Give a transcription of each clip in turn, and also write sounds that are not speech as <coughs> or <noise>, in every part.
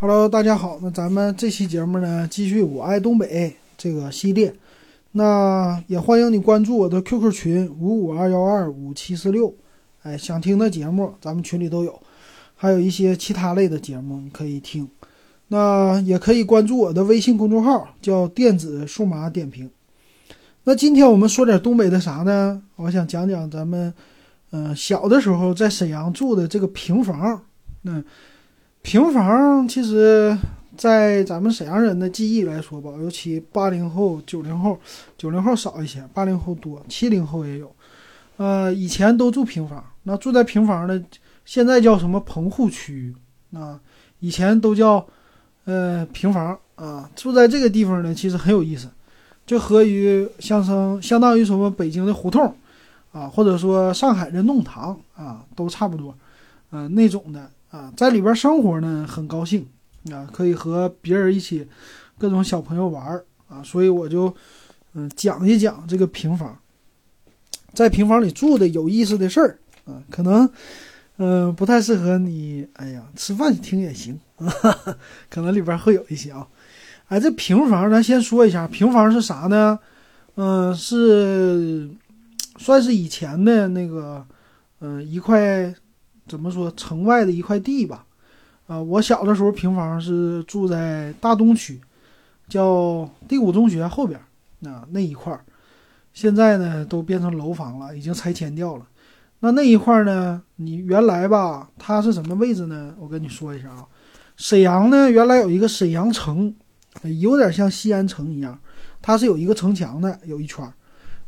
Hello，大家好，那咱们这期节目呢，继续我爱东北这个系列，那也欢迎你关注我的 QQ 群五五二幺二五七四六，哎，想听的节目咱们群里都有，还有一些其他类的节目可以听，那也可以关注我的微信公众号叫电子数码点评。那今天我们说点东北的啥呢？我想讲讲咱们，嗯，小的时候在沈阳住的这个平房，那。平房其实，在咱们沈阳人的记忆来说吧，尤其八零后、九零后，九零后少一些，八零后多，七零后也有。呃，以前都住平房，那住在平房的，现在叫什么棚户区啊？以前都叫呃平房啊。住在这个地方呢，其实很有意思，就和于相声，相当于什么北京的胡同啊，或者说上海的弄堂啊，都差不多，嗯，那种的。啊，在里边生活呢，很高兴啊，可以和别人一起，各种小朋友玩儿啊，所以我就嗯讲一讲这个平房，在平房里住的有意思的事儿啊，可能嗯不太适合你，哎呀，吃饭听也行，<laughs> 可能里边会有一些啊，哎，这平房咱先说一下，平房是啥呢？嗯，是算是以前的那个嗯一块。怎么说？城外的一块地吧，啊，我小的时候平房是住在大东区，叫第五中学后边啊那一块儿，现在呢都变成楼房了，已经拆迁掉了。那那一块呢，你原来吧，它是什么位置呢？我跟你说一下啊，沈阳呢原来有一个沈阳城，有点像西安城一样，它是有一个城墙的，有一圈。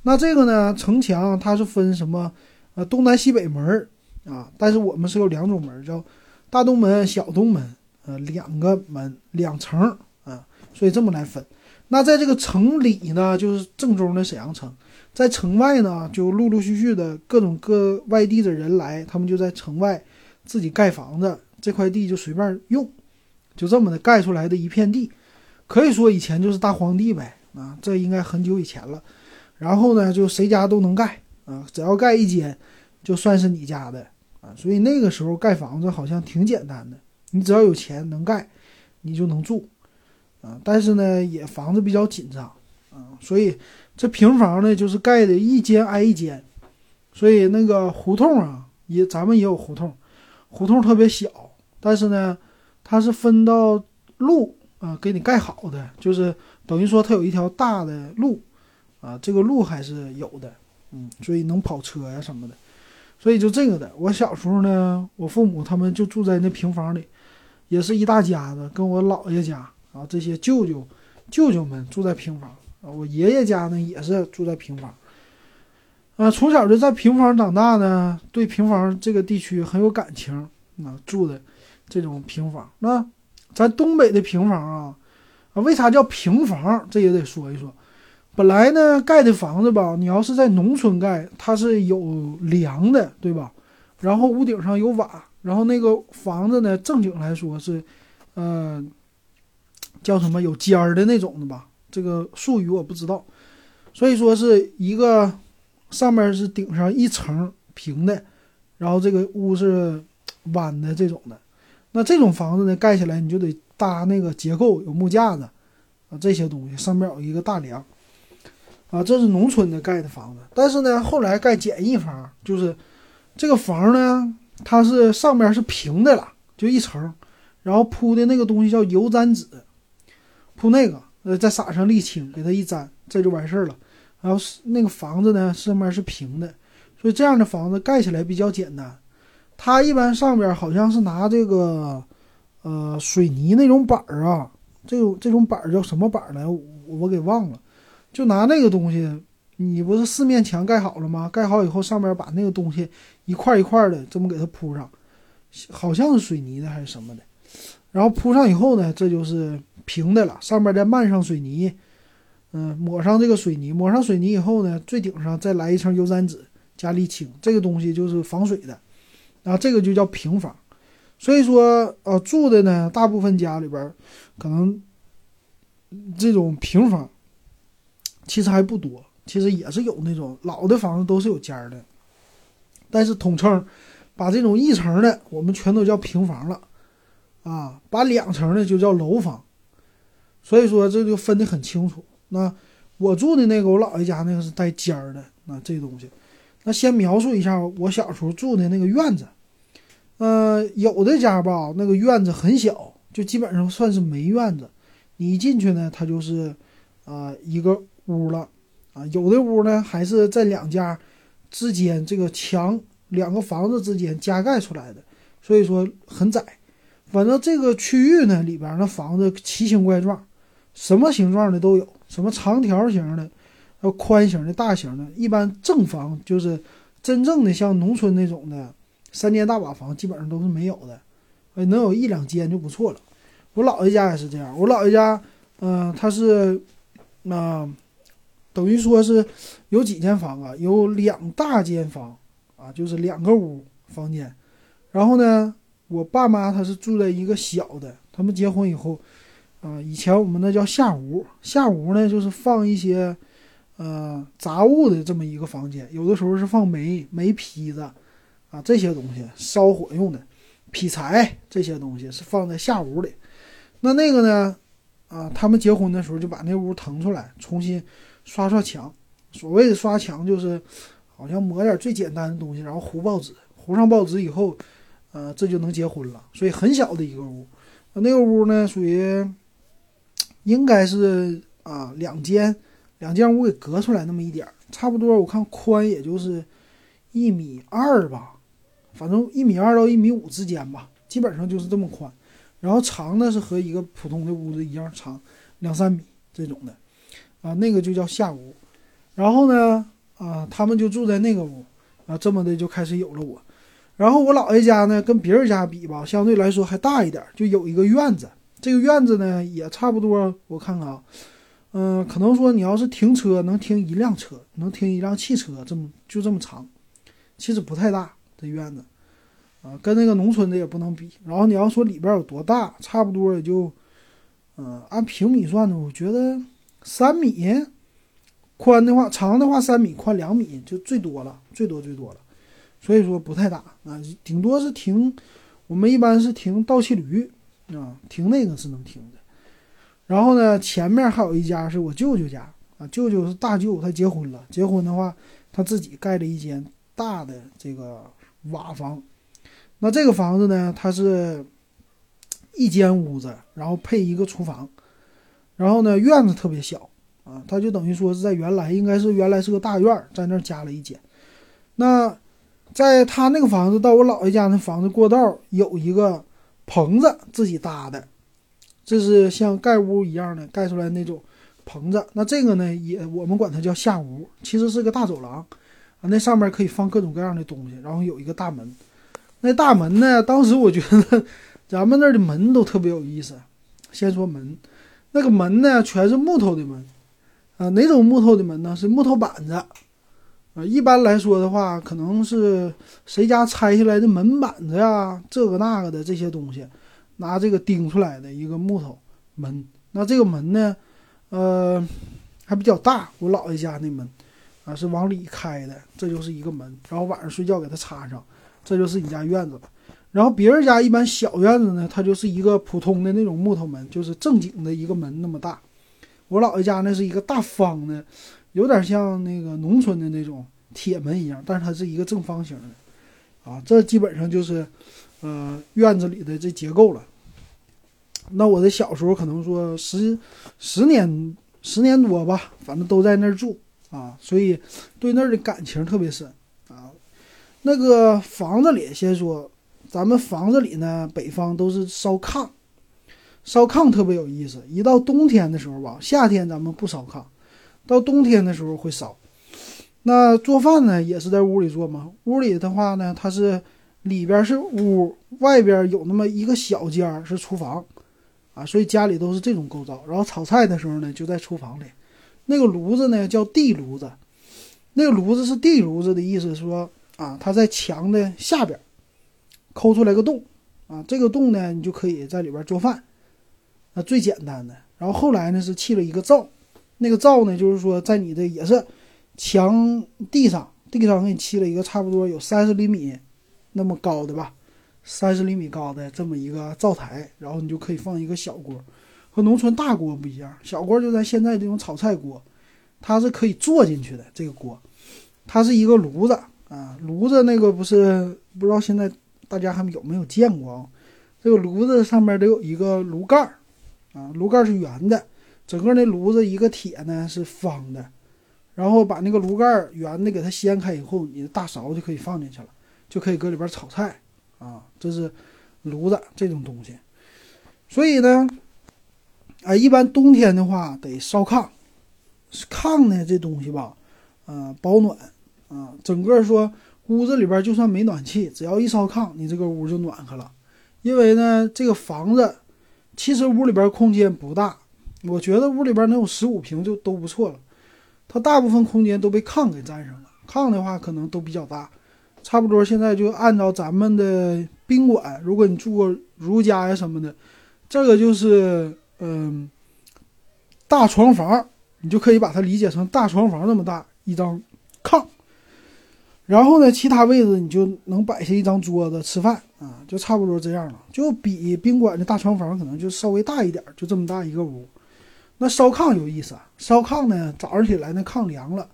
那这个呢，城墙它是分什么？呃，东南西北门。啊，但是我们是有两种门，叫大东门、小东门，呃，两个门，两层啊，所以这么来分。那在这个城里呢，就是正宗的沈阳城；在城外呢，就陆陆续续的各种各外地的人来，他们就在城外自己盖房子，这块地就随便用，就这么的盖出来的一片地，可以说以前就是大荒地呗啊，这应该很久以前了。然后呢，就谁家都能盖啊，只要盖一间。就算是你家的啊，所以那个时候盖房子好像挺简单的，你只要有钱能盖，你就能住啊。但是呢，也房子比较紧张啊，所以这平房呢就是盖的一间挨一间，所以那个胡同啊，也咱们也有胡同，胡同特别小，但是呢，它是分到路啊给你盖好的，就是等于说它有一条大的路啊，这个路还是有的，嗯，所以能跑车呀什么的。所以就这个的，我小时候呢，我父母他们就住在那平房里，也是一大家子，跟我姥爷家啊这些舅舅、舅舅们住在平房啊。我爷爷家呢也是住在平房，啊，从小就在平房长大呢，对平房这个地区很有感情啊。住的这种平房，那咱东北的平房啊，啊，为啥叫平房？这也得说一说。本来呢，盖的房子吧，你要是在农村盖，它是有梁的，对吧？然后屋顶上有瓦，然后那个房子呢，正经来说是，呃，叫什么有尖儿的那种的吧？这个术语我不知道。所以说是一个上面是顶上一层平的，然后这个屋是弯的这种的。那这种房子呢，盖起来你就得搭那个结构，有木架子啊这些东西，上面有一个大梁。啊，这是农村的盖的房子，但是呢，后来盖简易房，就是这个房呢，它是上面是平的了，就一层，然后铺的那个东西叫油毡纸，铺那个，呃，再撒上沥青，给它一粘，这就完事儿了。然后是那个房子呢，上面是平的，所以这样的房子盖起来比较简单。它一般上边好像是拿这个，呃，水泥那种板儿啊，这种这种板儿叫什么板儿来？我给忘了。就拿那个东西，你不是四面墙盖好了吗？盖好以后，上面把那个东西一块一块的这么给它铺上，好像是水泥的还是什么的。然后铺上以后呢，这就是平的了。上面再漫上水泥，嗯，抹上这个水泥，抹上水泥以后呢，最顶上再来一层油毡纸加沥青，这个东西就是防水的。然后这个就叫平房。所以说，呃，住的呢，大部分家里边可能这种平房。其实还不多，其实也是有那种老的房子都是有间儿的，但是统称把这种一层的我们全都叫平房了，啊，把两层的就叫楼房。所以说这就分得很清楚。那我住的那个我姥爷家那个是带尖儿的，那这东西。那先描述一下我小时候住的那个院子。呃，有的家吧，那个院子很小，就基本上算是没院子。你一进去呢，它就是啊一个屋了啊。有的屋呢还是在两家之间这个墙两个房子之间加盖出来的，所以说很窄。反正这个区域呢里边的房子奇形怪状。什么形状的都有，什么长条形的，呃，宽型的、大型的。一般正房就是真正的像农村那种的三间大瓦房，基本上都是没有的，呃，能有一两间就不错了。我姥爷家也是这样，我姥爷家，嗯，他是，啊，等于说是有几间房啊？有两大间房啊，就是两个屋房间。然后呢，我爸妈他是住在一个小的，他们结婚以后。啊，以前我们那叫下屋，下屋呢就是放一些，呃，杂物的这么一个房间。有的时候是放煤、煤坯子，啊，这些东西烧火用的，劈柴这些东西是放在下屋里。那那个呢，啊，他们结婚的时候就把那屋腾出来，重新刷刷墙。所谓的刷墙就是，好像抹点最简单的东西，然后糊报纸，糊上报纸以后，呃，这就能结婚了。所以很小的一个屋，那个屋呢属于。应该是啊，两间，两间屋给隔出来那么一点，差不多我看宽也就是一米二吧，反正一米二到一米五之间吧，基本上就是这么宽。然后长呢是和一个普通的屋子一样长，两三米这种的，啊，那个就叫下屋。然后呢，啊，他们就住在那个屋，啊，这么的就开始有了我。然后我姥爷家呢，跟别人家比吧，相对来说还大一点，就有一个院子。这个院子呢也差不多，我看看啊，嗯，可能说你要是停车能停一辆车，能停一辆汽车，这么就这么长，其实不太大这院子，啊，跟那个农村的也不能比。然后你要说里边有多大，差不多也就，嗯，按平米算的，我觉得三米，宽的话，长的话三米，宽两米就最多了，最多最多了，所以说不太大啊，顶多是停，我们一般是停倒骑驴。啊，停那个是能停的，然后呢，前面还有一家是我舅舅家啊，舅舅是大舅，他结婚了，结婚的话，他自己盖了一间大的这个瓦房，那这个房子呢，它是一间屋子，然后配一个厨房，然后呢，院子特别小啊，他就等于说是在原来应该是原来是个大院，在那儿加了一间，那在他那个房子到我姥爷家那房子过道有一个。棚子自己搭的，这是像盖屋一样的盖出来那种棚子。那这个呢，也我们管它叫下屋，其实是个大走廊啊。那上面可以放各种各样的东西，然后有一个大门。那大门呢，当时我觉得咱们那儿的门都特别有意思。先说门，那个门呢，全是木头的门啊。哪种木头的门呢？是木头板子。啊，一般来说的话，可能是谁家拆下来的门板子呀，这个那个的这些东西，拿这个钉出来的一个木头门。那这个门呢，呃，还比较大。我姥爷家那门啊，是往里开的，这就是一个门。然后晚上睡觉给它插上，这就是你家院子了。然后别人家一般小院子呢，它就是一个普通的那种木头门，就是正经的一个门那么大。我姥爷家那是一个大方的。有点像那个农村的那种铁门一样，但是它是一个正方形的，啊，这基本上就是，呃，院子里的这结构了。那我的小时候可能说十十年十年多吧，反正都在那儿住啊，所以对那儿的感情特别深啊。那个房子里，先说咱们房子里呢，北方都是烧炕，烧炕特别有意思。一到冬天的时候吧，夏天咱们不烧炕。到冬天的时候会烧，那做饭呢也是在屋里做嘛。屋里的话呢，它是里边是屋，外边有那么一个小间是厨房，啊，所以家里都是这种构造。然后炒菜的时候呢，就在厨房里。那个炉子呢叫地炉子，那个炉子是地炉子的意思，说啊，它在墙的下边抠出来个洞，啊，这个洞呢你就可以在里边做饭，那最简单的。然后后来呢是砌了一个灶。那个灶呢，就是说在你的也是墙地上，地上给你砌了一个差不多有三十厘米那么高的吧，三十厘米高的这么一个灶台，然后你就可以放一个小锅。和农村大锅不一样，小锅就在现在这种炒菜锅，它是可以坐进去的。这个锅，它是一个炉子啊，炉子那个不是不知道现在大家还有没有见过啊？这个炉子上面都有一个炉盖儿啊，炉盖是圆的，整个那炉子一个铁呢是方的，然后把那个炉盖圆的给它掀开以后，你的大勺就可以放进去了，就可以搁里边炒菜啊。这是炉子这种东西，所以呢。啊，一般冬天的话得烧炕，炕呢这东西吧，呃，保暖啊，整个说屋子里边就算没暖气，只要一烧炕，你这个屋就暖和了。因为呢，这个房子其实屋里边空间不大，我觉得屋里边能有十五平就都不错了。它大部分空间都被炕给占上了，炕的话可能都比较大，差不多现在就按照咱们的宾馆，如果你住过如家呀什么的，这个就是。嗯，大床房，你就可以把它理解成大床房那么大一张炕，然后呢，其他位置你就能摆下一张桌子吃饭啊，就差不多这样了，就比宾馆的大床房可能就稍微大一点，就这么大一个屋。那烧炕有意思啊，烧炕呢，早上起来那炕凉了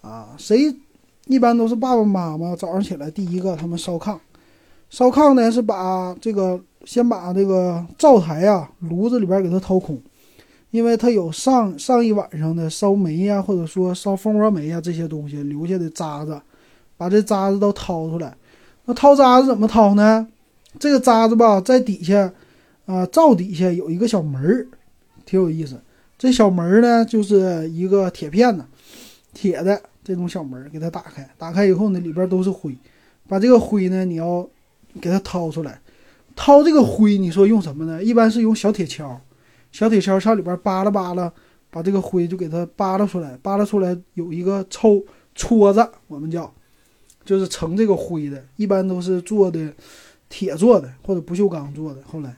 啊，谁一般都是爸爸妈妈早上起来第一个他们烧炕，烧炕呢是把这个。先把这个灶台呀、炉子里边给它掏空，因为它有上上一晚上的烧煤呀，或者说烧蜂窝煤呀这些东西留下的渣子，把这渣子都掏出来。那掏渣子怎么掏呢？这个渣子吧，在底下，啊，灶底下有一个小门儿，挺有意思。这小门儿呢，就是一个铁片子，铁的这种小门儿，给它打开。打开以后呢，里边都是灰，把这个灰呢，你要给它掏出来。掏这个灰，你说用什么呢？一般是用小铁锹，小铁锹上里边扒拉扒拉，把这个灰就给它扒拉出来。扒拉出来有一个抽撮子，我们叫，就是盛这个灰的。一般都是做的铁做的或者不锈钢做的。后来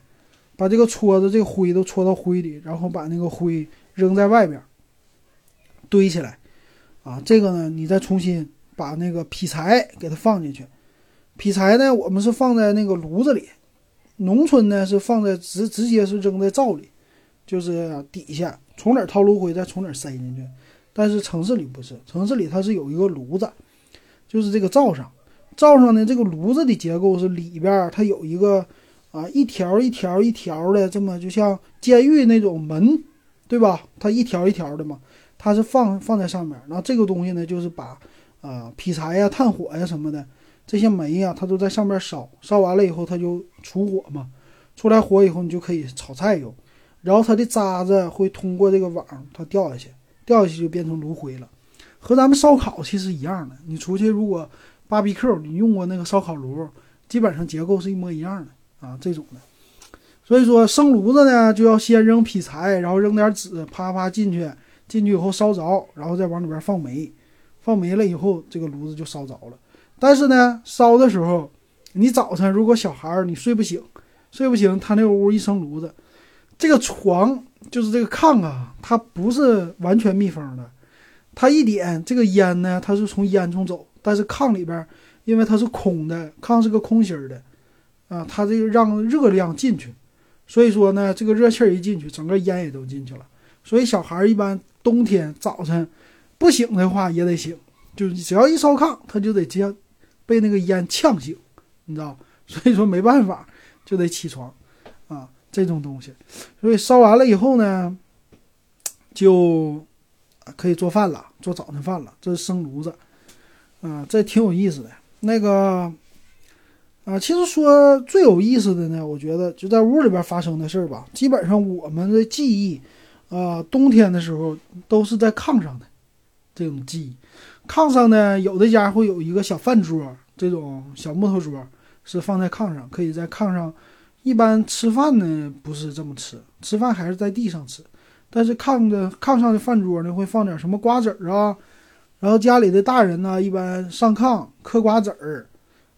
把这个撮子这个灰都戳到灰里，然后把那个灰扔在外边堆起来。啊，这个呢，你再重新把那个劈柴给它放进去。劈柴呢，我们是放在那个炉子里。农村呢是放在直直接是扔在灶里，就是底下从哪掏炉灰再从哪塞进去。但是城市里不是，城市里它是有一个炉子，就是这个灶上，灶上呢这个炉子的结构是里边它有一个啊一条一条一条的这么就像监狱那种门，对吧？它一条一条的嘛，它是放放在上面。然后这个东西呢就是把啊劈柴呀、炭火呀什么的。这些煤呀，它都在上面烧，烧完了以后，它就出火嘛。出来火以后，你就可以炒菜用。然后它的渣子会通过这个网，它掉下去，掉下去就变成炉灰了。和咱们烧烤其实一样的。你出去如果 BBQ，你用过那个烧烤炉，基本上结构是一模一样的啊，这种的。所以说生炉子呢，就要先扔劈柴，然后扔点纸，啪啪进去，进去以后烧着，然后再往里边放煤，放煤了以后，这个炉子就烧着了。但是呢，烧的时候，你早晨如果小孩儿你睡不醒，睡不醒，他那屋一生炉子，这个床就是这个炕啊，它不是完全密封的，它一点这个烟呢，它是从烟囱走，但是炕里边因为它是空的，炕是个空心儿的，啊，它这个让热量进去，所以说呢，这个热气儿一进去，整个烟也都进去了，所以小孩一般冬天早晨不醒的话也得醒，就是只要一烧炕，他就得接。被那个烟呛醒，你知道，所以说没办法，就得起床，啊，这种东西，所以烧完了以后呢，就可以做饭了，做早晨饭了。这是生炉子，啊，这挺有意思的。那个，啊，其实说最有意思的呢，我觉得就在屋里边发生的事儿吧。基本上我们的记忆，啊，冬天的时候都是在炕上的这种记忆。炕上呢，有的家会有一个小饭桌，这种小木头桌是放在炕上，可以在炕上。一般吃饭呢不是这么吃，吃饭还是在地上吃。但是炕的炕上的饭桌呢，会放点什么瓜子儿啊，然后家里的大人呢，一般上炕嗑瓜子儿，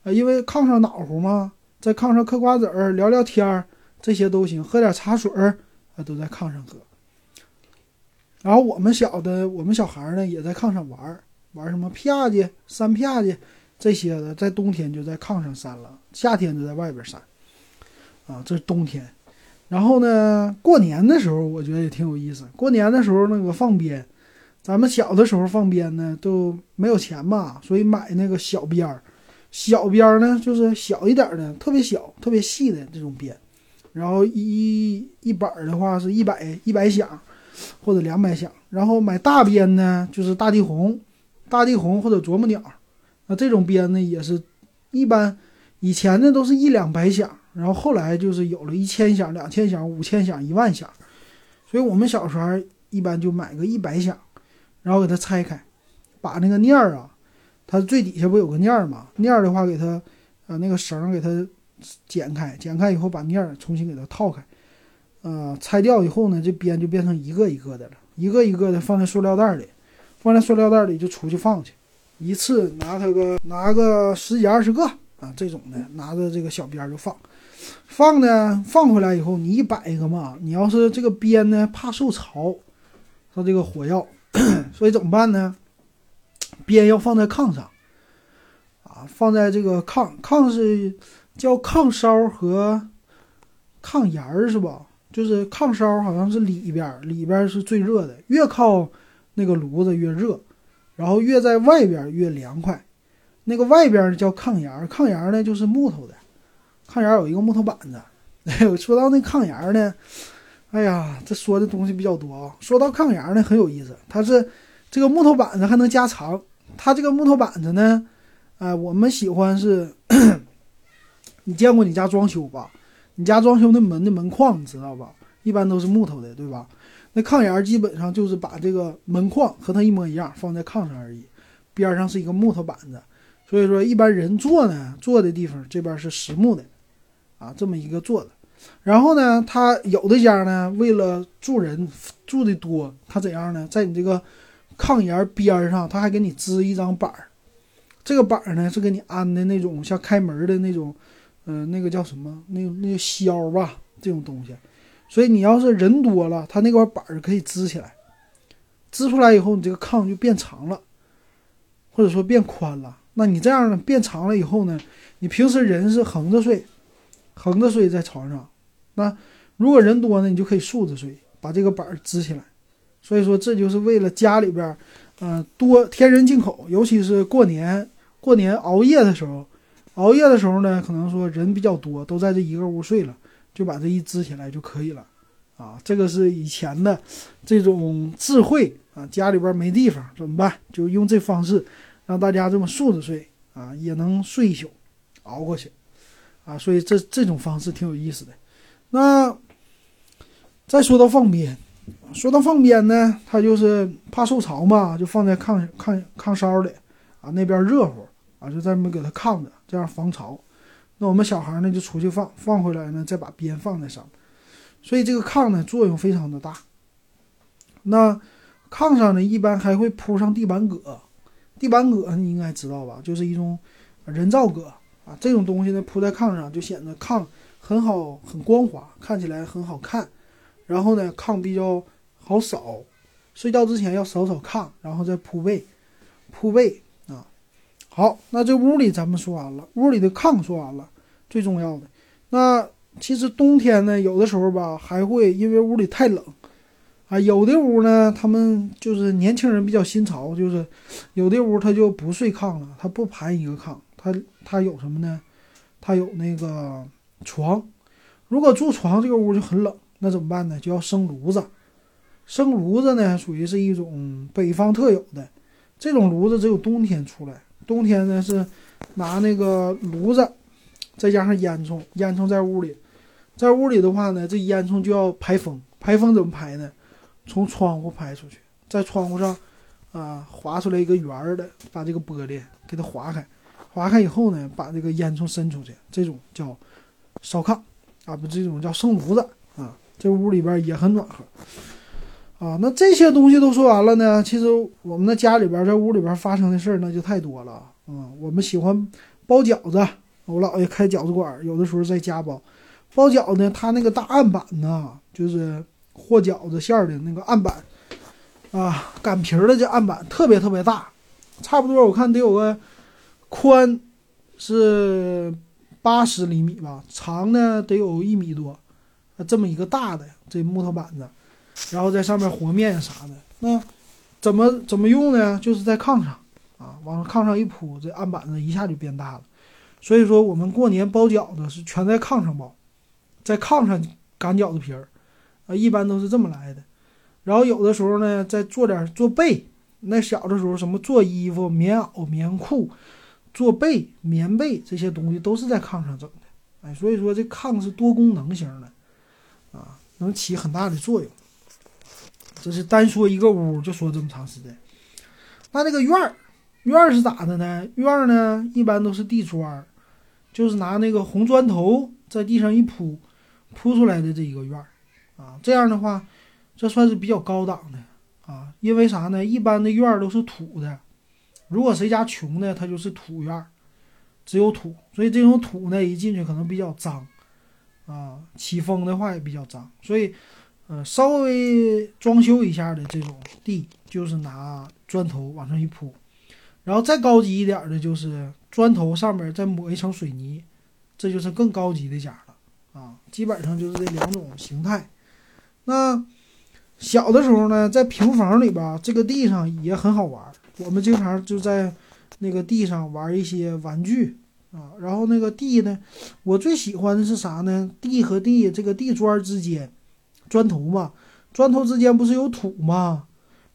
啊，因为炕上暖和嘛，在炕上嗑瓜子儿、聊聊天儿，这些都行。喝点茶水儿，啊，都在炕上喝。然后我们小的，我们小孩呢，也在炕上玩儿。玩什么啪叽、扇啪叽，这些的在冬天就在炕上扇了，夏天就在外边扇。啊，这是冬天。然后呢，过年的时候我觉得也挺有意思。过年的时候那个放鞭，咱们小的时候放鞭呢都没有钱嘛，所以买那个小鞭儿。小鞭儿呢就是小一点的，特别小、特别细的这种鞭。然后一一板儿的话是一百一百响，或者两百响。然后买大鞭呢就是大地红、大地红或者啄木鸟。那这种鞭呢也是一般，以前呢都是一两百响。然后后来就是有了一千响、两千响、五千响、一万响，所以我们小时候一般就买个一百响，然后给它拆开，把那个念儿啊，它最底下不有个念儿吗？念儿的话给它，呃，那个绳给它剪开，剪开以后把念儿重新给它套开，呃，拆掉以后呢，这鞭就变成一个一个的了，一个一个的放在塑料袋里，放在塑料袋里就出去放去，一次拿它个拿个十几二十个啊，这种的拿着这个小鞭就放。放呢，放回来以后，你一摆一个嘛，你要是这个鞭呢，怕受潮，它这个火药，<clears throat> 所以怎么办呢？鞭要放在炕上，啊，放在这个炕，炕是叫炕梢和炕沿儿是吧？就是炕梢好像是里边，里边是最热的，越靠那个炉子越热，然后越在外边越凉快。那个外边叫炕沿儿，炕沿儿呢就是木头的。炕沿有一个木头板子，<laughs> 哎，说到那炕沿呢，哎呀，这说的东西比较多啊。说到炕沿呢，很有意思，它是这个木头板子还能加长。它这个木头板子呢，哎，我们喜欢是，<coughs> 你见过你家装修吧？你家装修那门的门框，你知道吧？一般都是木头的，对吧？那炕沿基本上就是把这个门框和它一模一样放在炕上而已，边上是一个木头板子。所以说，一般人坐呢，坐的地方这边是实木的。啊，这么一个做的，然后呢，他有的家呢，为了住人住的多，他怎样呢？在你这个炕沿边上，他还给你支一张板儿，这个板儿呢是给你安的那种像开门的那种，嗯，那个叫什么？那那个销吧，这种东西。所以你要是人多了，他那块板儿可以支起来，支出来以后，你这个炕就变长了，或者说变宽了。那你这样呢，变长了以后呢，你平时人是横着睡。横着睡在床上，那如果人多呢，你就可以竖着睡，把这个板儿支起来。所以说，这就是为了家里边，呃，多添人进口，尤其是过年，过年熬夜的时候，熬夜的时候呢，可能说人比较多，都在这一个屋睡了，就把这一支起来就可以了。啊，这个是以前的这种智慧啊，家里边没地方怎么办？就用这方式，让大家这么竖着睡啊，也能睡一宿，熬过去。啊，所以这这种方式挺有意思的。那再说到放鞭，说到放鞭呢，它就是怕受潮嘛，就放在炕炕炕梢里啊，那边热乎啊，就在那给它炕着，这样防潮。那我们小孩呢就出去放，放回来呢再把鞭放在上面，所以这个炕呢作用非常的大。那炕上呢一般还会铺上地板革，地板革你应该知道吧，就是一种人造革。啊，这种东西呢铺在炕上就显得炕很好，很光滑，看起来很好看。然后呢，炕比较好扫，睡觉之前要扫扫炕，然后再铺被，铺被啊。好，那这屋里咱们说完了，屋里的炕说完了，最重要的。那其实冬天呢，有的时候吧，还会因为屋里太冷啊，有的屋呢，他们就是年轻人比较新潮，就是有的屋他就不睡炕了，他不盘一个炕。它它有什么呢？它有那个床，如果住床这个屋就很冷，那怎么办呢？就要生炉子。生炉子呢，属于是一种北方特有的，这种炉子只有冬天出来。冬天呢是拿那个炉子，再加上烟囱，烟囱在屋里，在屋里的话呢，这烟囱就要排风。排风怎么排呢？从窗户排出去，在窗户上啊划出来一个圆儿的，把这个玻璃给它划开。划开以后呢，把这个烟囱伸出去，这种叫烧炕啊，不，这种叫生炉子啊。这屋里边也很暖和啊。那这些东西都说完了呢，其实我们的家里边在屋里边发生的事儿那就太多了啊。我们喜欢包饺子，我姥爷开饺子馆，有的时候在家包。包饺子，他那个大案板呢，就是和饺子馅儿的那个案板啊，擀皮儿的这案板特别特别大，差不多我看得有个。宽是八十厘米吧，长呢得有一米多，这么一个大的这木头板子，然后在上面和面啥的。那怎么怎么用呢？就是在炕上啊，往炕上一铺，这案板子一下就变大了。所以说我们过年包饺子是全在炕上包，在炕上擀饺子皮儿，啊，一般都是这么来的。然后有的时候呢，再做点做被。那小的时候，什么做衣服、棉袄、棉裤、做被、棉被这些东西都是在炕上整的。哎，所以说这炕是多功能型的，啊，能起很大的作用。这是单说一个屋就说这么长时间。那这个院儿，院儿是咋的呢？院儿呢，一般都是地砖。就是拿那个红砖头在地上一铺，铺出来的这一个院儿，啊，这样的话，这算是比较高档的啊。因为啥呢？一般的院儿都是土的，如果谁家穷呢，他就是土院儿，只有土，所以这种土呢，一进去可能比较脏，啊，起风的话也比较脏，所以，呃，稍微装修一下的这种地，就是拿砖头往上一铺，然后再高级一点的，就是。砖头上面再抹一层水泥，这就是更高级的家了啊！基本上就是这两种形态。那小的时候呢，在平房里边，这个地上也很好玩。我们经常就在那个地上玩一些玩具啊。然后那个地呢，我最喜欢的是啥呢？地和地这个地砖之间，砖头嘛，砖头之间不是有土吗？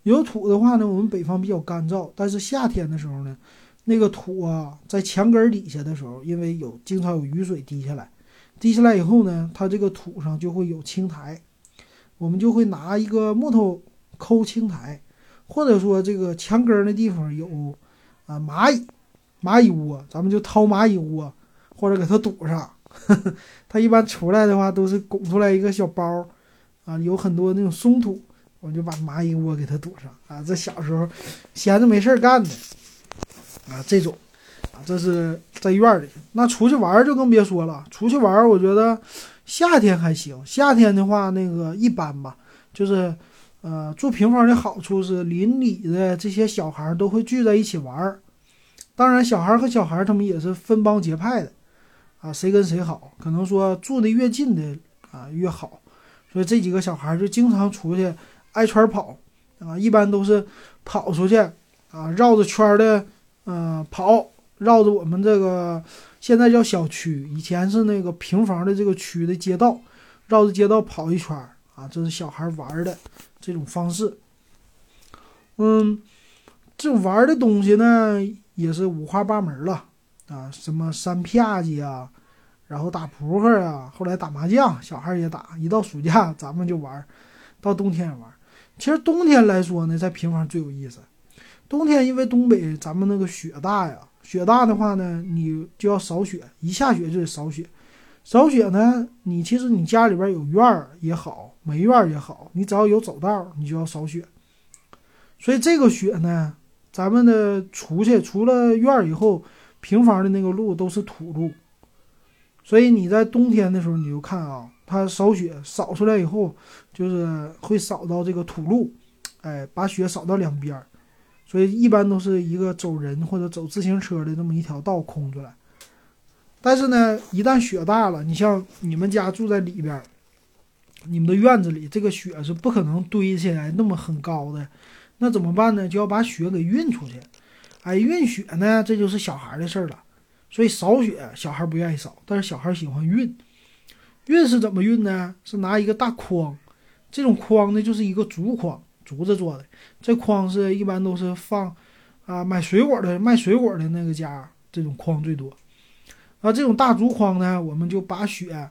有土的话呢，我们北方比较干燥，但是夏天的时候呢。那个土啊，在墙根底下的时候，因为有经常有雨水滴下来，滴下来以后呢，它这个土上就会有青苔，我们就会拿一个木头抠青苔，或者说这个墙根那地方有啊蚂蚁，蚂蚁窝，咱们就掏蚂蚁窝，或者给它堵上。<laughs> 它一般出来的话都是拱出来一个小包，啊，有很多那种松土，我就把蚂蚁窝给它堵上啊。这小时候闲着没事儿干的。啊，这种，啊，这是在院里。那出去玩就更别说了。出去玩，我觉得夏天还行。夏天的话，那个一般吧。就是，呃，住平房的好处是邻里的这些小孩都会聚在一起玩儿。当然，小孩和小孩他们也是分帮结派的，啊，谁跟谁好，可能说住的越近的啊越好。所以这几个小孩就经常出去挨圈跑，啊，一般都是跑出去啊，绕着圈的。嗯，跑绕着我们这个现在叫小区，以前是那个平房的这个区的街道，绕着街道跑一圈儿啊，这是小孩玩的这种方式。嗯，这玩的东西呢也是五花八门了啊，什么三啪叽啊，然后打扑克啊，后来打麻将，小孩也打。一到暑假咱们就玩，到冬天也玩。其实冬天来说呢，在平房最有意思。冬天因为东北咱们那个雪大呀，雪大的话呢，你就要扫雪，一下雪就得扫雪。扫雪呢，你其实你家里边有院儿也好，没院也好，你只要有走道，你就要扫雪。所以这个雪呢，咱们的出去除了院儿以后，平房的那个路都是土路。所以你在冬天的时候，你就看啊，它扫雪扫出来以后，就是会扫到这个土路，哎，把雪扫到两边儿。所以一般都是一个走人或者走自行车的这么一条道空出来，但是呢，一旦雪大了，你像你们家住在里边儿，你们的院子里这个雪是不可能堆起来那么很高的，那怎么办呢？就要把雪给运出去。哎，运雪呢，这就是小孩的事儿了。所以扫雪小孩不愿意扫，但是小孩喜欢运。运是怎么运呢？是拿一个大筐，这种筐呢就是一个竹筐。竹子做的，这筐是一般都是放，啊，买水果的卖水果的那个家，这种筐最多。啊，这种大竹筐呢，我们就把雪，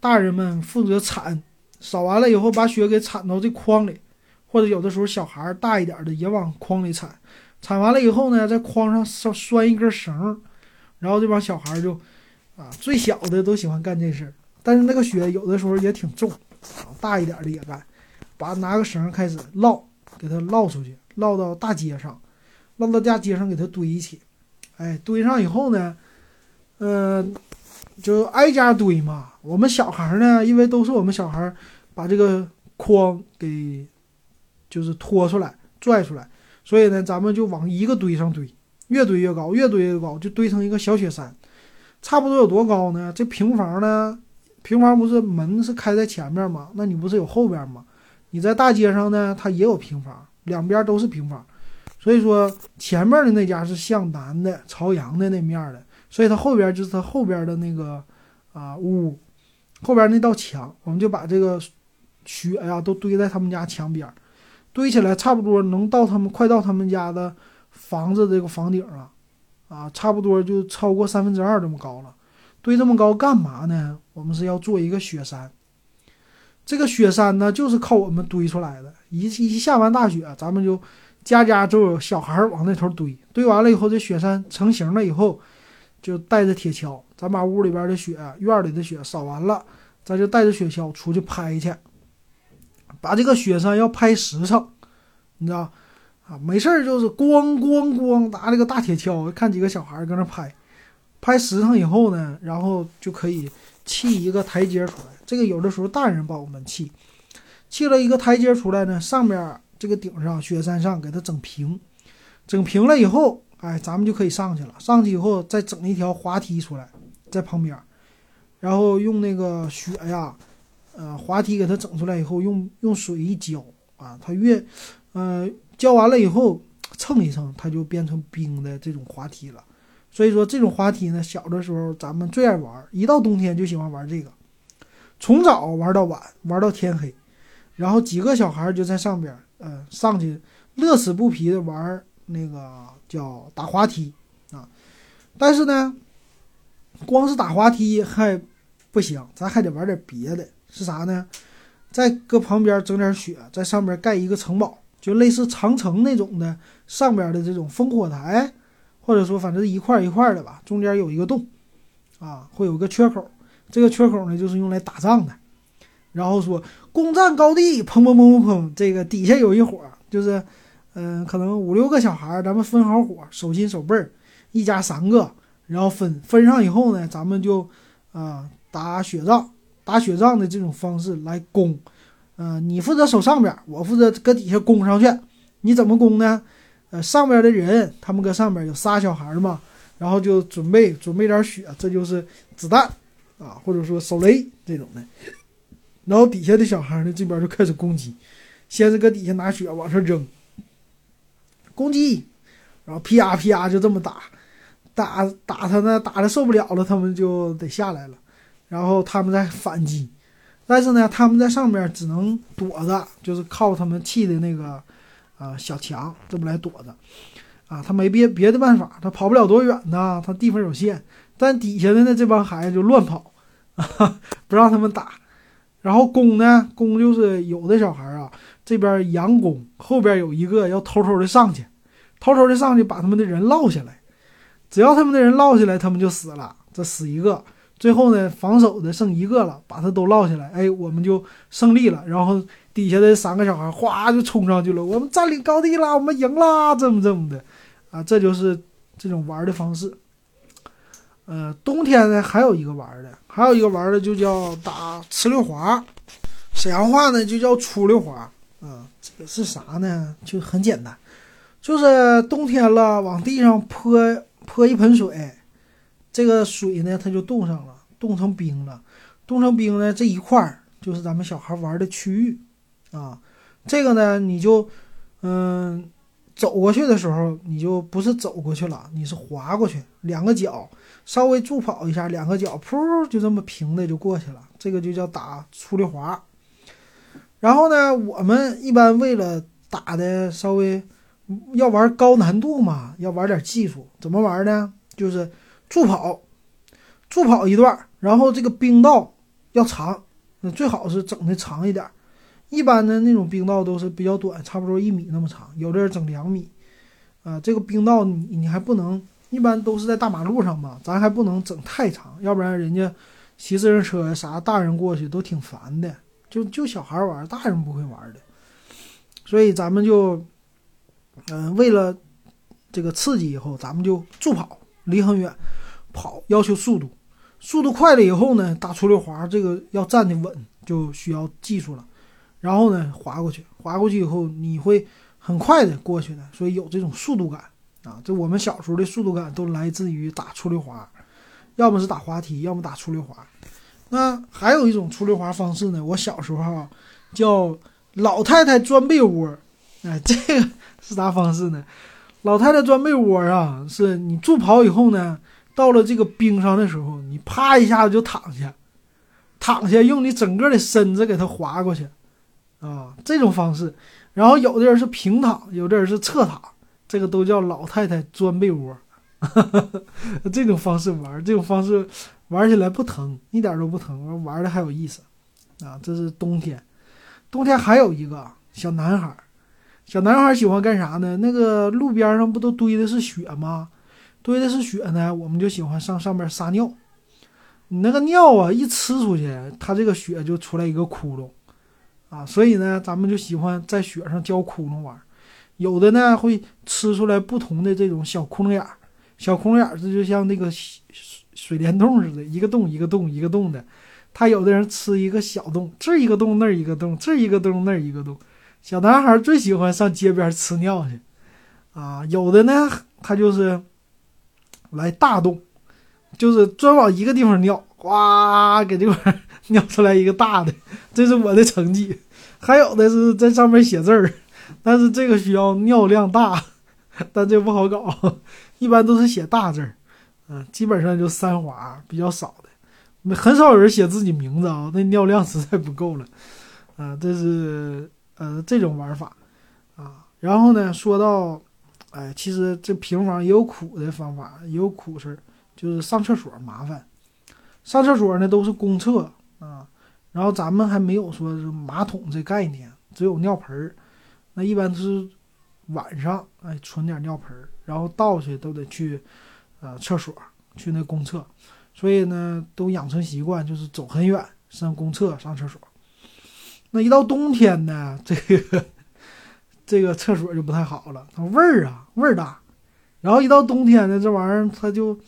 大人们负责铲，扫完了以后把雪给铲到这筐里，或者有的时候小孩大一点的也往筐里铲，铲完了以后呢，在筐上拴拴一根绳，然后这帮小孩就，啊，最小的都喜欢干这事儿，但是那个雪有的时候也挺重，啊，大一点的也干。把拿个绳开始捞，给它捞出去，捞到大街上，捞到大街上给它堆起，哎，堆上以后呢，嗯，就挨家堆嘛。我们小孩呢，因为都是我们小孩把这个筐给就是拖出来、拽出来，所以呢，咱们就往一个堆上堆，越堆越高，越堆越高，就堆成一个小雪山。差不多有多高呢？这平房呢，平房不是门是开在前面吗？那你不是有后边吗？你在大街上呢，它也有平房，两边都是平房。所以说前面的那家是向南的，朝阳的那面的，所以它后边就是它后边的那个啊屋，后边那道墙，我们就把这个雪呀都堆在他们家墙边，堆起来差不多能到他们快到他们家的房子这个房顶了，啊，差不多就超过三分之二这么高了。堆这么高干嘛呢？我们是要做一个雪山。这个雪山呢，就是靠我们堆出来的。一一下完大雪，咱们就。家家都有小孩往那头堆，堆完了以后，这雪山成型了以后，就带着铁锹，咱把屋里边的雪、院里的雪扫完了，咱就带着雪橇出去拍去，把这个雪山要拍实诚，你知道啊？没事儿就是咣咣咣拿这个大铁锹，看几个小孩搁那拍，拍实诚以后呢，然后就可以砌一个台阶出来。这个有的时候大人帮我们砌，砌了一个台阶出来呢，上面。这个顶上雪山上给它整平，整平了以后，哎，咱们就可以上去了。上去以后再整一条滑梯出来，在旁边，然后用那个雪呀，呃，滑梯给它整出来以后，用用水一浇啊，它越，呃，浇完了以后蹭一蹭，它就变成冰的这种滑梯了。所以说这种滑梯呢，小的时候咱们最爱玩，一到冬天就喜欢玩这个，从早玩到晚，玩到天黑，然后几个小孩就在上边。嗯，上去乐此不疲的玩那个叫打滑梯啊，但是呢，光是打滑梯还不行，咱还得玩点别的。是啥呢？再搁旁边整点雪，在上面盖一个城堡，就类似长城那种的，上边的这种烽火台，或者说反正一块一块的吧，中间有一个洞啊，会有个缺口，这个缺口呢就是用来打仗的。然后说攻占高地，砰砰砰砰砰，这个底下有一伙，就是，嗯，可能五六个小孩，咱们分好伙，手心手背，一家三个，然后分分上以后呢，咱们就，啊，打雪仗，打雪仗的这种方式来攻，嗯，你负责守上边，我负责搁底下攻上去。你怎么攻呢？呃，上边的人他们搁上边有仨小孩嘛，然后就准备准备点雪，这就是子弹啊，或者说手雷这种的。然后底下的小孩呢，这边就开始攻击，先是搁底下拿雪往上扔，攻击，然后啪啪就这么打，打打他呢，打的受不了了，他们就得下来了，然后他们再反击，但是呢，他们在上面只能躲着，就是靠他们砌的那个啊小墙这么来躲着，啊，他没别别的办法，他跑不了多远呢，他地方有限，但底下的呢这帮孩子就乱跑，啊，<laughs> 不让他们打。然后攻呢？攻就是有的小孩啊，这边佯攻，后边有一个要偷偷的上去，偷偷的上去把他们的人落下来。只要他们的人落下来，他们就死了。这死一个，最后呢，防守的剩一个了，把他都落下来，哎，我们就胜利了。然后底下的三个小孩哗就冲上去了，我们占领高地了，我们赢了，这么这么的，啊，这就是这种玩的方式。呃，冬天呢还有一个玩的，还有一个玩的就叫打呲溜滑，沈阳话呢就叫出溜滑。啊，这个是啥呢？就很简单，就是冬天了，往地上泼泼一盆水，这个水呢它就冻上了，冻成冰了，冻成冰呢这一块儿就是咱们小孩玩的区域，啊，这个呢你就嗯。走过去的时候，你就不是走过去了，你是滑过去，两个脚稍微助跑一下，两个脚噗就这么平的就过去了，这个就叫打出溜滑。然后呢，我们一般为了打的稍微要玩高难度嘛，要玩点技术，怎么玩呢？就是助跑，助跑一段，然后这个冰道要长，那最好是整的长一点。一般的那种冰道都是比较短，差不多一米那么长，有的人整两米，啊，这个冰道你你还不能，一般都是在大马路上嘛，咱还不能整太长，要不然人家骑自行车啥大人过去都挺烦的，就就小孩玩，大人不会玩的，所以咱们就，嗯，为了这个刺激以后，咱们就助跑，离很远跑，要求速度，速度快了以后呢，打出溜滑这个要站得稳，就需要技术了。然后呢，滑过去，滑过去以后，你会很快的过去的，所以有这种速度感啊。这我们小时候的速度感都来自于打出溜滑，要么是打滑梯，要么打出溜滑。那还有一种出溜滑方式呢，我小时候叫老太太钻被窝。哎，这个 <laughs> 是啥方式呢？老太太钻被窝啊，是你助跑以后呢，到了这个冰上的时候，你啪一下子就躺下，躺下用你整个的身子给它滑过去，啊，这种方式。然后有的人是平躺，有的人是侧躺，这个都叫老太太钻被窝。<laughs> 这种方式玩，这种方式玩起来不疼，一点都不疼，玩的还有意思。啊，这是冬天，冬天还有一个小男孩。小男孩喜欢干啥呢？那个路边上不都堆的是雪吗？堆的是雪呢，我们就喜欢上上面撒尿。你那个尿啊，一呲出去，它这个雪就出来一个窟窿，啊，所以呢，咱们就喜欢在雪上浇窟窿玩。有的呢会呲出来不同的这种小窟窿眼儿，小窟窿眼儿这就像那个水帘洞似的，一个洞一个洞一个洞的。他有的人呲一个小洞，这一个洞那一个洞，这一个洞那一个洞。小男孩最喜欢上街边吃尿去，啊，有的呢，他就是来大洞，就是专往一个地方尿，哗，给这块 <laughs> 尿出来一个大的，这是我的成绩。还有的是在上面写字儿，但是这个需要尿量大，<laughs> 但这不好搞，一般都是写大字儿，嗯，基本上就三划比较少的，很少有人写自己名字啊，那尿量实在不够了，啊，这是。呃，这种玩法，啊，然后呢，说到，哎，其实这平房也有苦的方法，也有苦事儿，就是上厕所麻烦。上厕所呢都是公厕啊，然后咱们还没有说是马桶这概念，只有尿盆儿。那一般都是晚上，哎，存点尿盆儿，然后倒去都得去，呃，厕所去那公厕，所以呢，都养成习惯，就是走很远上公厕上厕所。那一到冬天呢，这个这个厕所就不太好了，它味儿啊味儿大。然后一到冬天呢，这玩意儿它就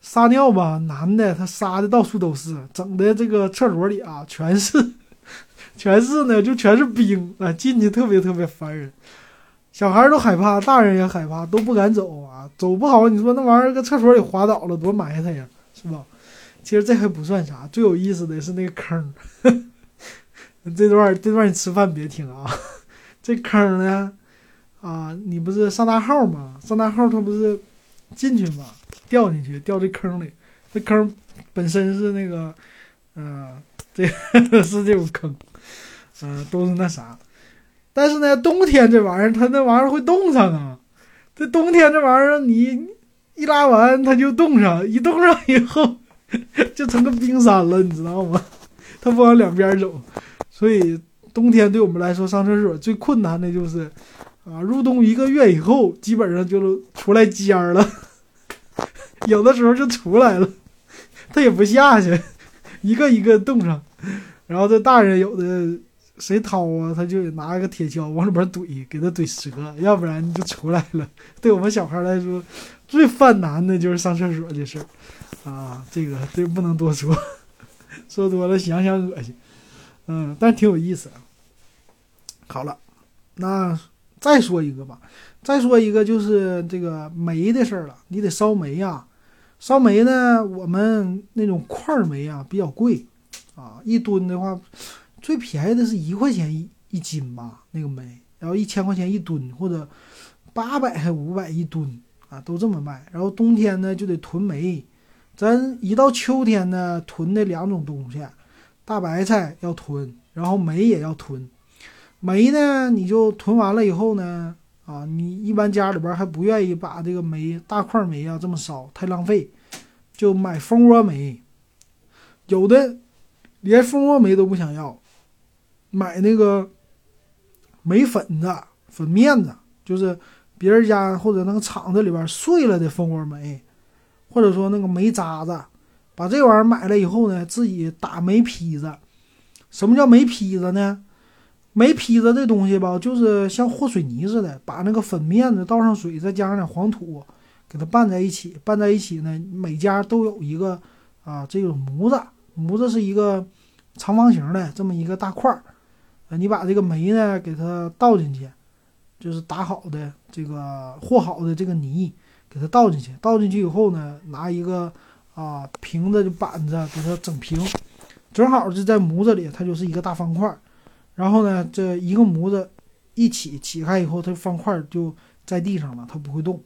撒尿吧，男的他撒的到处都是，整的这个厕所里啊全是 <laughs> 全是呢，就全是冰啊，进去特别特别烦人。小孩都害怕，大人也害怕，都不敢走啊，走不好，你说那玩意儿搁厕所里滑倒了，多埋汰呀，是吧？其实这还不算啥，最有意思的是那个坑。<laughs> 这段这段你吃饭别听啊，<laughs> 这坑呢，啊，你不是上大号吗？上大号它不是进去吗？掉进去，掉这坑里。这坑本身是那个，嗯，这 <laughs> 是这种坑，嗯，都是那啥。但是呢，冬天这玩意儿，它那玩意儿会冻上啊。这冬天这玩意儿，你一拉完它就冻上，一冻上以后 <laughs> 就成个冰山了，你知道吗？它不往两边走。所以冬天对我们来说上厕所最困难的就是，啊，入冬一个月以后，基本上就出来尖儿了，<laughs> 有的时候就出来了，他也不下去，<laughs> 一个一个冻上，然后这大人有的谁掏啊，他就拿个铁锹往里边怼，给他怼折，要不然就出来了。<laughs> 对我们小孩来说，最犯难的就是上厕所这事儿，啊，这个这不能多说，说多了想想恶心。嗯，但挺有意思。好了，那再说一个吧。再说一个就是这个煤的事儿了。你得烧煤呀，烧煤呢，我们那种块煤啊比较贵啊，一吨的话，最便宜的是一块钱一一斤吧，那个煤，然后一千块钱一吨或者八百还五百一吨啊，都这么卖。然后冬天呢就得囤煤，咱一到秋天呢囤那两种东西。大白菜要囤，然后煤也要囤。煤呢，你就囤完了以后呢，啊，你一般家里边还不愿意把这个煤大块煤啊这么烧，太浪费，就买蜂窝煤。有的连蜂窝煤都不想要，买那个煤粉子、粉面子，就是别人家或者那个厂子里边碎了的蜂窝煤，或者说那个煤渣子。把这玩意儿买了以后呢，自己打煤坯子。什么叫煤坯子呢？煤坯子这东西吧，就是像和水泥似的，把那个粉面子倒上水，再加上点黄土，给它拌在一起。拌在一起呢，每家都有一个啊，这种模子。模子是一个长方形的这么一个大块儿。你把这个煤呢给它倒进去，就是打好的这个和好的这个泥，给它倒进去。倒进去以后呢，拿一个啊平的板子给它整平，正好就在模子里，它就是一个大方块。然后呢，这一个模子一起起开以后，它方块就在地上了，它不会动。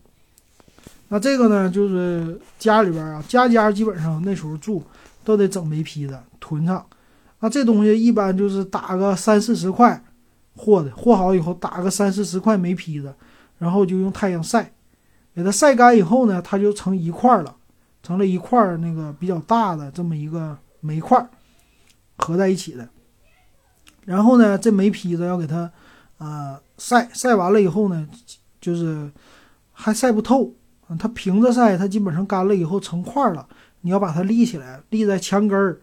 那这个呢，就是家里边啊，家家基本上那时候住都得整煤坯子囤上。那这东西一般就是打个三四十块和的，和好以后打个三四十块煤坯子，然后就用太阳晒，给它晒干以后呢，它就成一块了，成了一块儿那个比较大的这么一个煤块合在一起的。然后呢，这煤坯子要给它啊晒晒完了以后呢，就是还晒不透。它平着晒，它基本上干了以后成块了。你要把它立起来，立在墙根儿、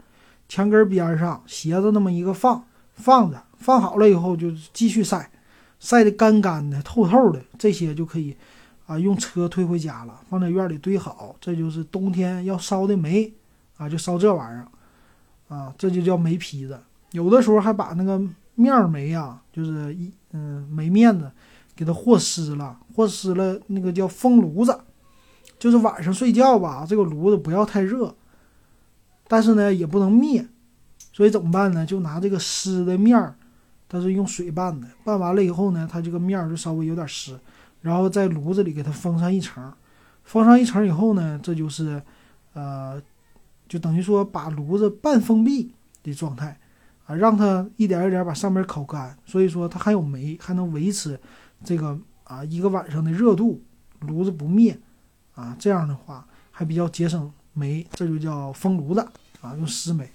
墙根边上，斜着那么一个放，放着，放好了以后就继续晒，晒得干干的、透透的，这些就可以啊用车推回家了，放在院里堆好。这就是冬天要烧的煤啊，就烧这玩意儿啊，这就叫煤坯子。有的时候还把那个面煤呀，就是一嗯煤面子，给它和湿了，和湿了那个叫风炉子。就是晚上睡觉吧，这个炉子不要太热，但是呢也不能灭，所以怎么办呢？就拿这个湿的面儿，它是用水拌的，拌完了以后呢，它这个面儿就稍微有点湿，然后在炉子里给它封上一层，封上一层以后呢，这就是，呃，就等于说把炉子半封闭的状态，啊，让它一点一点把上面烤干，所以说它还有煤，还能维持这个啊一个晚上的热度，炉子不灭。啊，这样的话还比较节省煤，这就叫封炉子啊，用湿煤。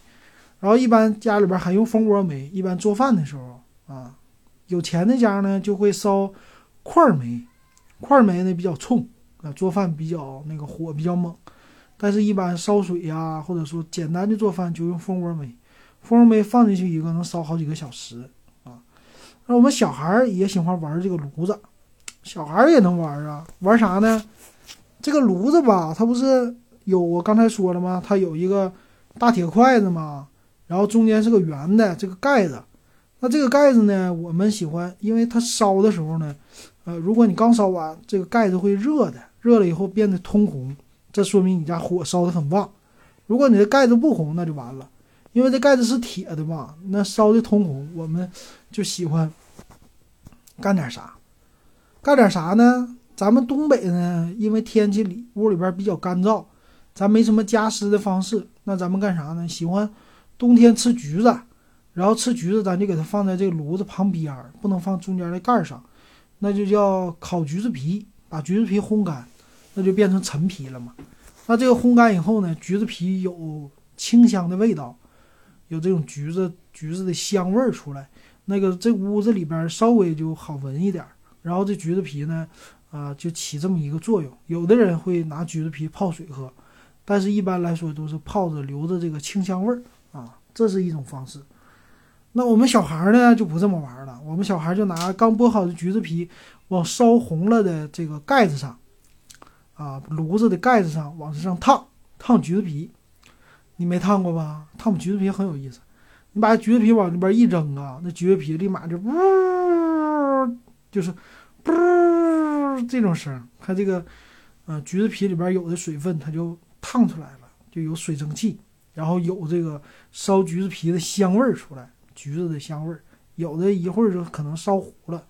然后一般家里边还用蜂窝煤，一般做饭的时候啊，有钱的家呢就会烧块煤，块煤呢比较冲啊，做饭比较那个火比较猛。但是，一般烧水呀，或者说简单的做饭就用蜂窝煤，蜂窝煤放进去一个能烧好几个小时啊。那我们小孩也喜欢玩这个炉子，小孩也能玩啊，玩啥呢？这个炉子吧，它不是有我刚才说了吗？它有一个大铁筷子嘛，然后中间是个圆的这个盖子。那这个盖子呢，我们喜欢，因为它烧的时候呢，呃，如果你刚烧完，这个盖子会热的，热了以后变得通红，这说明你家火烧得很旺。如果你的盖子不红，那就完了，因为这盖子是铁的嘛，那烧的通红，我们就喜欢干点啥？干点啥呢？咱们东北呢，因为天气里屋里边比较干燥，咱没什么加湿的方式。那咱们干啥呢？喜欢冬天吃橘子，然后吃橘子，咱就给它放在这个炉子旁边儿，不能放中间的盖上，那就叫烤橘子皮。把橘子皮烘干，那就变成陈皮了嘛。那这个烘干以后呢，橘子皮有清香的味道，有这种橘子橘子的香味儿出来，那个这屋子里边稍微就好闻一点。然后这橘子皮呢。啊，就起这么一个作用。有的人会拿橘子皮泡水喝，但是一般来说都是泡着留着这个清香味儿啊，这是一种方式。那我们小孩呢就不这么玩了，我们小孩就拿刚剥好的橘子皮往烧红了的这个盖子上，啊，炉子的盖子上往这上烫烫橘子皮。你没烫过吧？烫橘子皮很有意思，你把橘子皮往里边一扔啊，那橘子皮立马就呜，就是。噗，这种声，它这个，呃，橘子皮里边有的水分，它就烫出来了，就有水蒸气，然后有这个烧橘子皮的香味儿出来，橘子的香味儿，有的一会儿就可能烧糊了。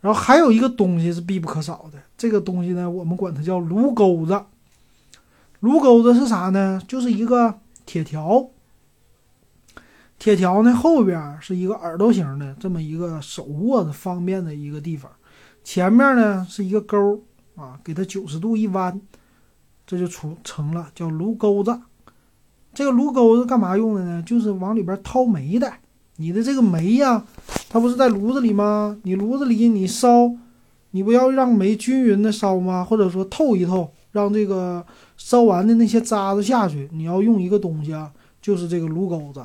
然后还有一个东西是必不可少的，这个东西呢，我们管它叫炉钩子。炉钩子是啥呢？就是一个铁条，铁条呢后边是一个耳朵形的这么一个手握的方便的一个地方。前面呢是一个钩啊，给它九十度一弯，这就出成了叫炉钩子。这个炉钩子干嘛用的呢？就是往里边掏煤的。你的这个煤呀，它不是在炉子里吗？你炉子里你烧，你不要让煤均匀的烧吗？或者说透一透，让这个烧完的那些渣子下去。你要用一个东西啊，就是这个炉钩子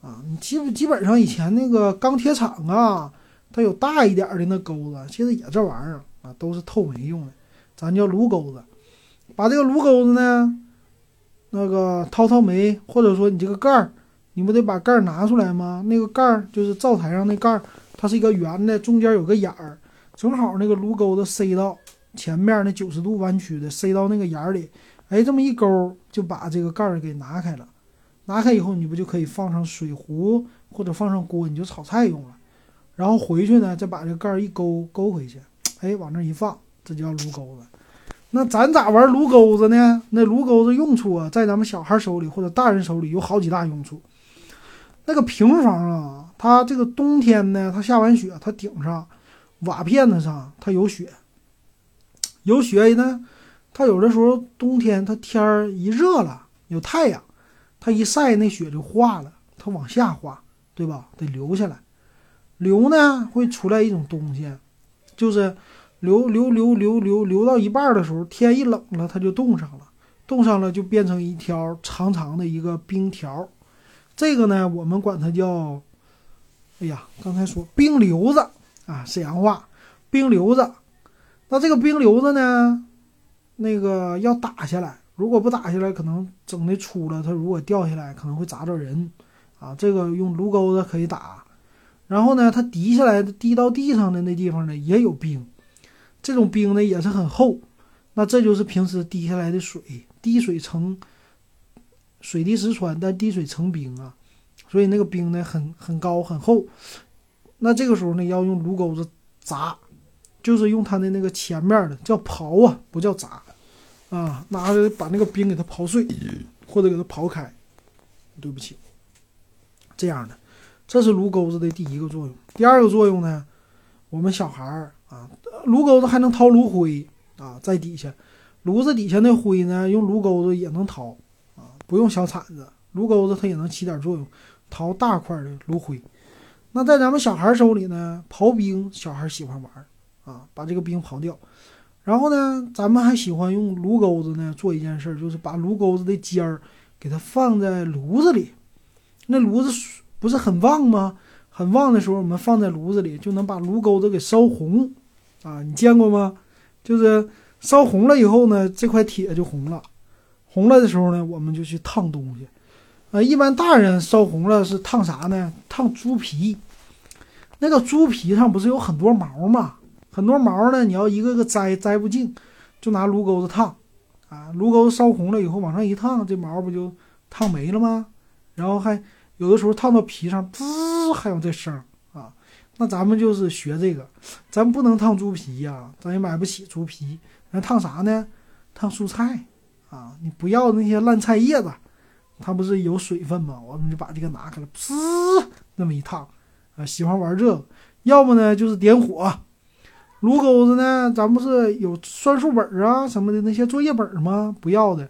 啊。你基基本上以前那个钢铁厂啊。它有大一点的那钩子，其实也这玩意儿啊，都是透煤用的，咱叫炉钩子。把这个炉钩子呢，那个掏掏煤，或者说你这个盖儿，你不得把盖儿拿出来吗？那个盖儿就是灶台上那盖儿，它是一个圆的，中间有个眼儿，正好那个炉钩子塞到前面那九十度弯曲的，塞到那个眼儿里，哎，这么一勾就把这个盖儿给拿开了。拿开以后，你不就可以放上水壶或者放上锅，你就炒菜用了。然后回去呢，再把这个盖儿一勾勾回去，哎，往那一放，这叫炉钩子。那咱咋玩炉钩子呢？那炉钩子用处啊，在咱们小孩手里或者大人手里有好几大用处。那个平房啊，它这个冬天呢，它下完雪，它顶上瓦片子上它有雪，有雪呢，它有的时候冬天它天儿一热了，有太阳，它一晒那雪就化了，它往下滑，对吧？得流下来，流呢会出来一种东西，就是。流流流流流流到一半的时候，天一冷了，它就冻上了，冻上了就变成一条长长的一个冰条。这个呢，我们管它叫，哎呀，刚才说冰瘤子啊，沈阳话，冰瘤子。那这个冰瘤子呢，那个要打下来，如果不打下来，可能整的粗了，它如果掉下来，可能会砸着人啊。这个用炉钩子可以打。然后呢，它滴下来的滴到地上的那地方呢，也有冰。这种冰呢也是很厚，那这就是平时滴下来的水，滴水成水滴石穿，但滴水成冰啊，所以那个冰呢很很高很厚。那这个时候呢要用炉钩子砸，就是用它的那个前面的叫刨啊，不叫砸啊，拿着把那个冰给它刨碎，或者给它刨开。对不起，这样的，这是炉钩子的第一个作用。第二个作用呢，我们小孩儿。啊，炉钩子还能掏炉灰啊，在底下，炉子底下那灰呢，用炉钩子也能掏，不用小铲子，炉钩子它也能起点作用，淘大块的炉灰。那在咱们小孩手里呢，刨冰，小孩喜欢玩啊，把这个冰刨掉。然后呢，咱们还喜欢用炉钩子呢做一件事，就是把炉钩子的尖儿给它放在炉子里，那炉子不是很旺吗？很旺的时候，我们放在炉子里，就能把炉钩子给烧红。啊，你见过吗？就是烧红了以后呢，这块铁就红了。红了的时候呢，我们就去烫东西。啊，一般大人烧红了是烫啥呢？烫猪皮。那个猪皮上不是有很多毛吗？很多毛呢，你要一个个摘，摘不净，就拿炉钩子烫。啊，炉钩子烧红了以后往上一烫，这毛不就烫没了吗？然后还有的时候烫到皮上，滋，还有这声啊。那咱们就是学这个，咱不能烫猪皮呀，咱也买不起猪皮。那烫啥呢？烫蔬菜啊！你不要那些烂菜叶子，它不是有水分吗？我们就把这个拿开了，噗，那么一烫啊！喜欢玩这个，要么呢就是点火。炉钩子呢，咱不是有算术本啊什么的那些作业本吗？不要的，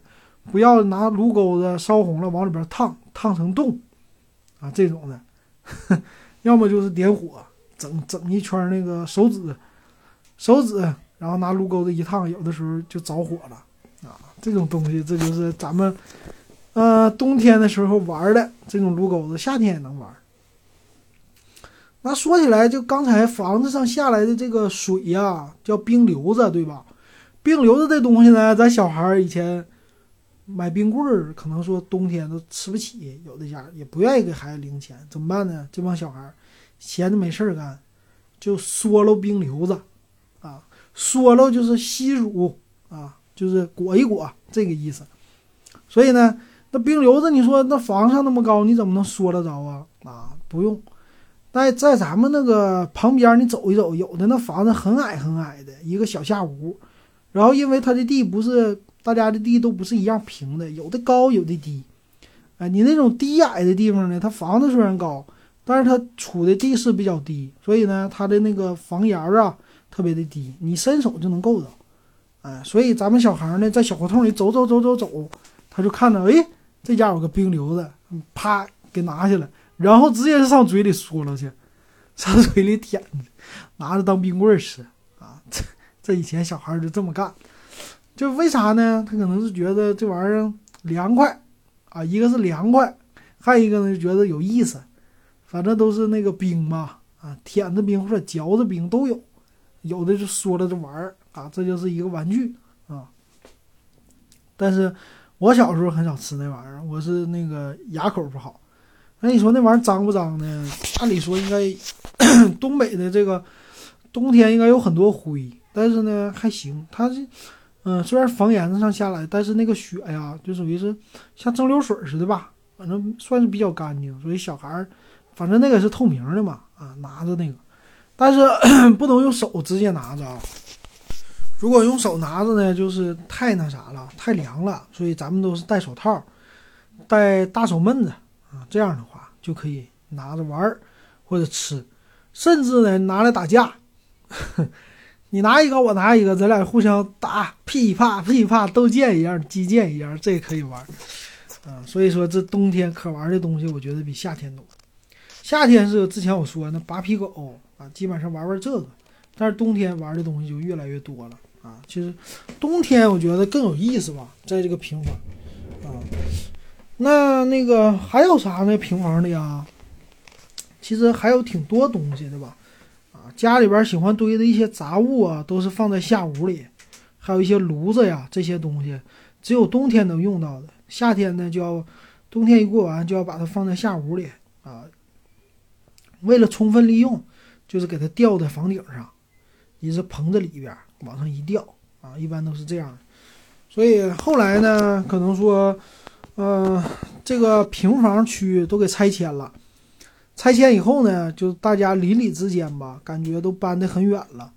不要拿炉钩子烧红了往里边烫，烫成洞啊这种的。<laughs> 要么就是点火。整整一圈那个手指，手指，然后拿炉钩子一烫，有的时候就着火了！这种东西，这就是咱们，呃，冬天的时候玩的这种炉钩子，夏天也能玩。那说起来，就刚才房子上下来的这个水呀，叫冰流子，对吧？冰流子这东西呢，咱小孩以前买冰棍儿，可能说冬天都吃不起，有的家也不愿意给孩子零钱，怎么办呢？这帮小孩。闲着没事儿干，就嗦喽冰流子，啊，嗦喽就是吸乳啊，就是裹一裹这个意思。所以呢，那冰流子，你说那房上那么高，你怎么能说得着啊？啊，不用。在在咱们那个旁边，你走一走，有的那房子很矮很矮的一个小下屋，然后因为它的地不是大家的地都不是一样平的，有的高有的低。哎，你那种低矮的地方呢，它房子虽然高。但是它处的地势比较低，所以呢，它的那个房檐儿啊特别的低，你伸手就能够到，哎，所以咱们小孩呢在小胡同里走走走走走，他就看到，哎，这家有个冰溜子，啪给拿下来，然后直接就上嘴里嗦了去，上嘴里舔，拿着当冰棍吃啊！这这以前小孩就这么干，就为啥呢？他可能是觉得这玩意儿凉快啊，一个是凉快，还有一个呢就觉得有意思。反正都是那个冰嘛，啊，舔着冰或者嚼着冰都有，有的就说了就玩儿啊，这就是一个玩具啊。但是我小时候很少吃那玩意儿，我是那个牙口不好。那你说那玩意儿脏不脏呢？按理说应该，<coughs> 东北的这个冬天应该有很多灰，但是呢还行。它这，嗯，虽然房檐子上下来，但是那个雪呀，就属于是像蒸馏水似的吧，反正算是比较干净。所以小孩儿，反正那个是透明的嘛，啊，拿着那个，但是 <coughs> 不能用手直接拿着啊。如果用手拿着呢，就是太那啥了，太凉了。所以咱们都是戴手套，戴大手闷子啊，这样的话就可以拿着玩儿或者吃，甚至呢拿来打架。<laughs> 你拿一个，我拿一个，咱俩互相打，噼啪噼啪，斗剑一样，击剑一样，这也可以玩。啊，所以说这冬天可玩的东西，我觉得比夏天多。夏天是之前我说那拔皮狗啊，基本上玩玩这个，但是冬天玩的东西就越来越多了。啊，其实冬天我觉得更有意思吧，在这个平房啊，那那个还有啥呢？平房里啊，其实还有挺多东西的吧？啊，家里边喜欢堆的一些杂物啊，都是放在下屋里，还有一些炉子呀，这些东西只有冬天能用到的，夏天呢就要冬天一过完就要把它放在下屋里啊，为了充分利用，就是给它吊在房顶上，也是棚子里边。往上一吊啊，一般都是这样。所以后来呢，可能说，呃，这个平房区都给拆迁了。拆迁以后呢，就大家邻里之间吧，感觉都搬得很远了，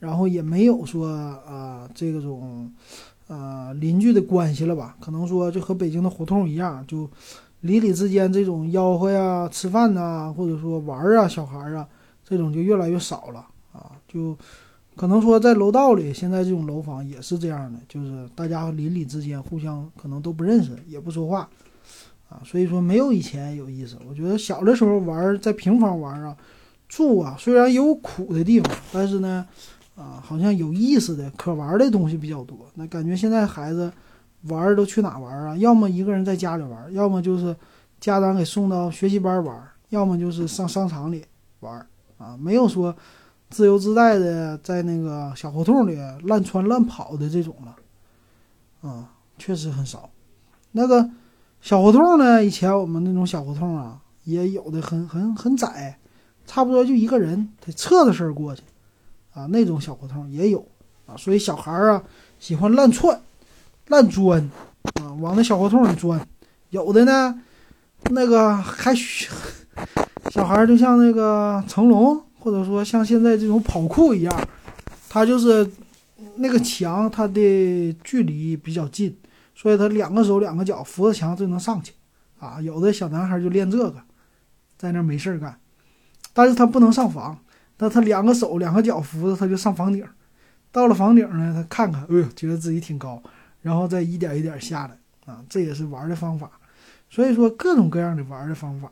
然后也没有说啊这个种呃邻居的关系了吧？可能说就和北京的胡同一样，就邻里之间这种吆喝呀、吃饭呐，或者说玩啊、小孩啊，这种就越来越少了啊，就。可能说在楼道里，现在这种楼房也是这样的，就是大家邻里之间互相可能都不认识，也不说话，啊，所以说没有以前有意思。我觉得小的时候玩在平房玩啊，住啊，虽然有苦的地方，但是呢，啊，好像有意思的可玩的东西比较多。那感觉现在孩子玩都去哪玩啊？要么一个人在家里玩，要么就是家长给送到学习班玩，要么就是上商场里玩，啊，没有说。自由自在的在那个小胡同里乱窜乱跑的这种了，啊，确实很少。那个小胡同呢，以前我们那种小胡同啊，也有的很很很窄，差不多就一个人得侧着身过去，啊，那种小胡同也有啊。所以小孩啊喜欢乱窜、乱钻啊，往那小胡同里钻。有的呢，那个还 <laughs> 小孩就像那个成龙。或者说像现在这种跑酷一样，他就是那个墙，它的距离比较近，所以他两个手两个脚扶着墙就能上去，啊，有的小男孩就练这个，在那没事儿干，但是他不能上房，那他两个手两个脚扶着他就上房顶，到了房顶呢，他看看，哎呦，觉得自己挺高，然后再一点一点下来，啊，这也是玩的方法，所以说各种各样的玩的方法，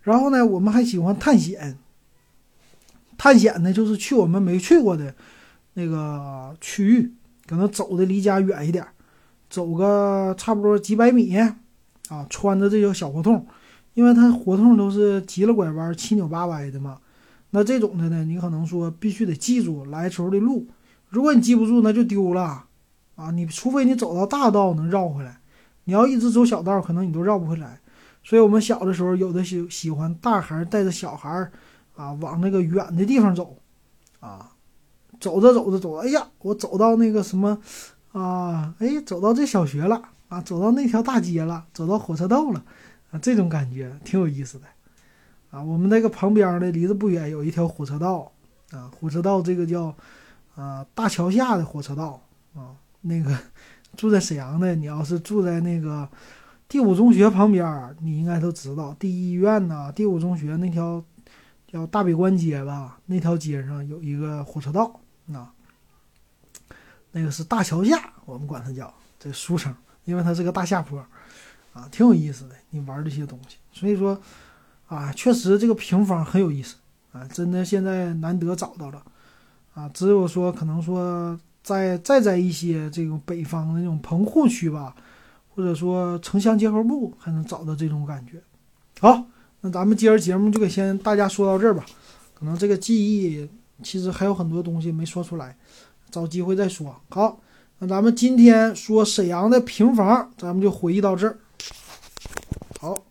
然后呢，我们还喜欢探险。探险呢，就是去我们没去过的那个区域，可能走的离家远一点，走个差不多几百米啊，穿着这个小胡同，因为它胡同都是急了拐弯、七扭八歪的嘛。那这种的呢，你可能说必须得记住来时候的路，如果你记不住，那就丢了啊。你除非你走到大道能绕回来，你要一直走小道，可能你都绕不回来。所以我们小的时候，有的喜喜欢大孩带着小孩。啊，往那个远的地方走，啊，走着走着走，哎呀，我走到那个什么，啊，哎，走到这小学了，啊，走到那条大街了，走到火车道了，啊，这种感觉挺有意思的，啊，我们那个旁边的离着不远有一条火车道，啊，火车道这个叫，啊，大桥下的火车道，啊，那个住在沈阳的，你要是住在那个第五中学旁边，你应该都知道，第一医院呐，第五中学那条。叫大北关街吧，那条街上有一个火车道，啊，那个是大桥下，我们管它叫这俗称，因为它是个大下坡，啊，挺有意思的。你玩这些东西，所以说，啊，确实这个平房很有意思，啊，真的现在难得找到了，啊，只有说可能说在再在一些这种北方的那种棚户区吧，或者说城乡结合部，还能找到这种感觉。好。那咱们今儿节目就给先大家说到这儿吧，可能这个记忆其实还有很多东西没说出来，找机会再说。好，那咱们今天说沈阳的平房，咱们就回忆到这儿。好。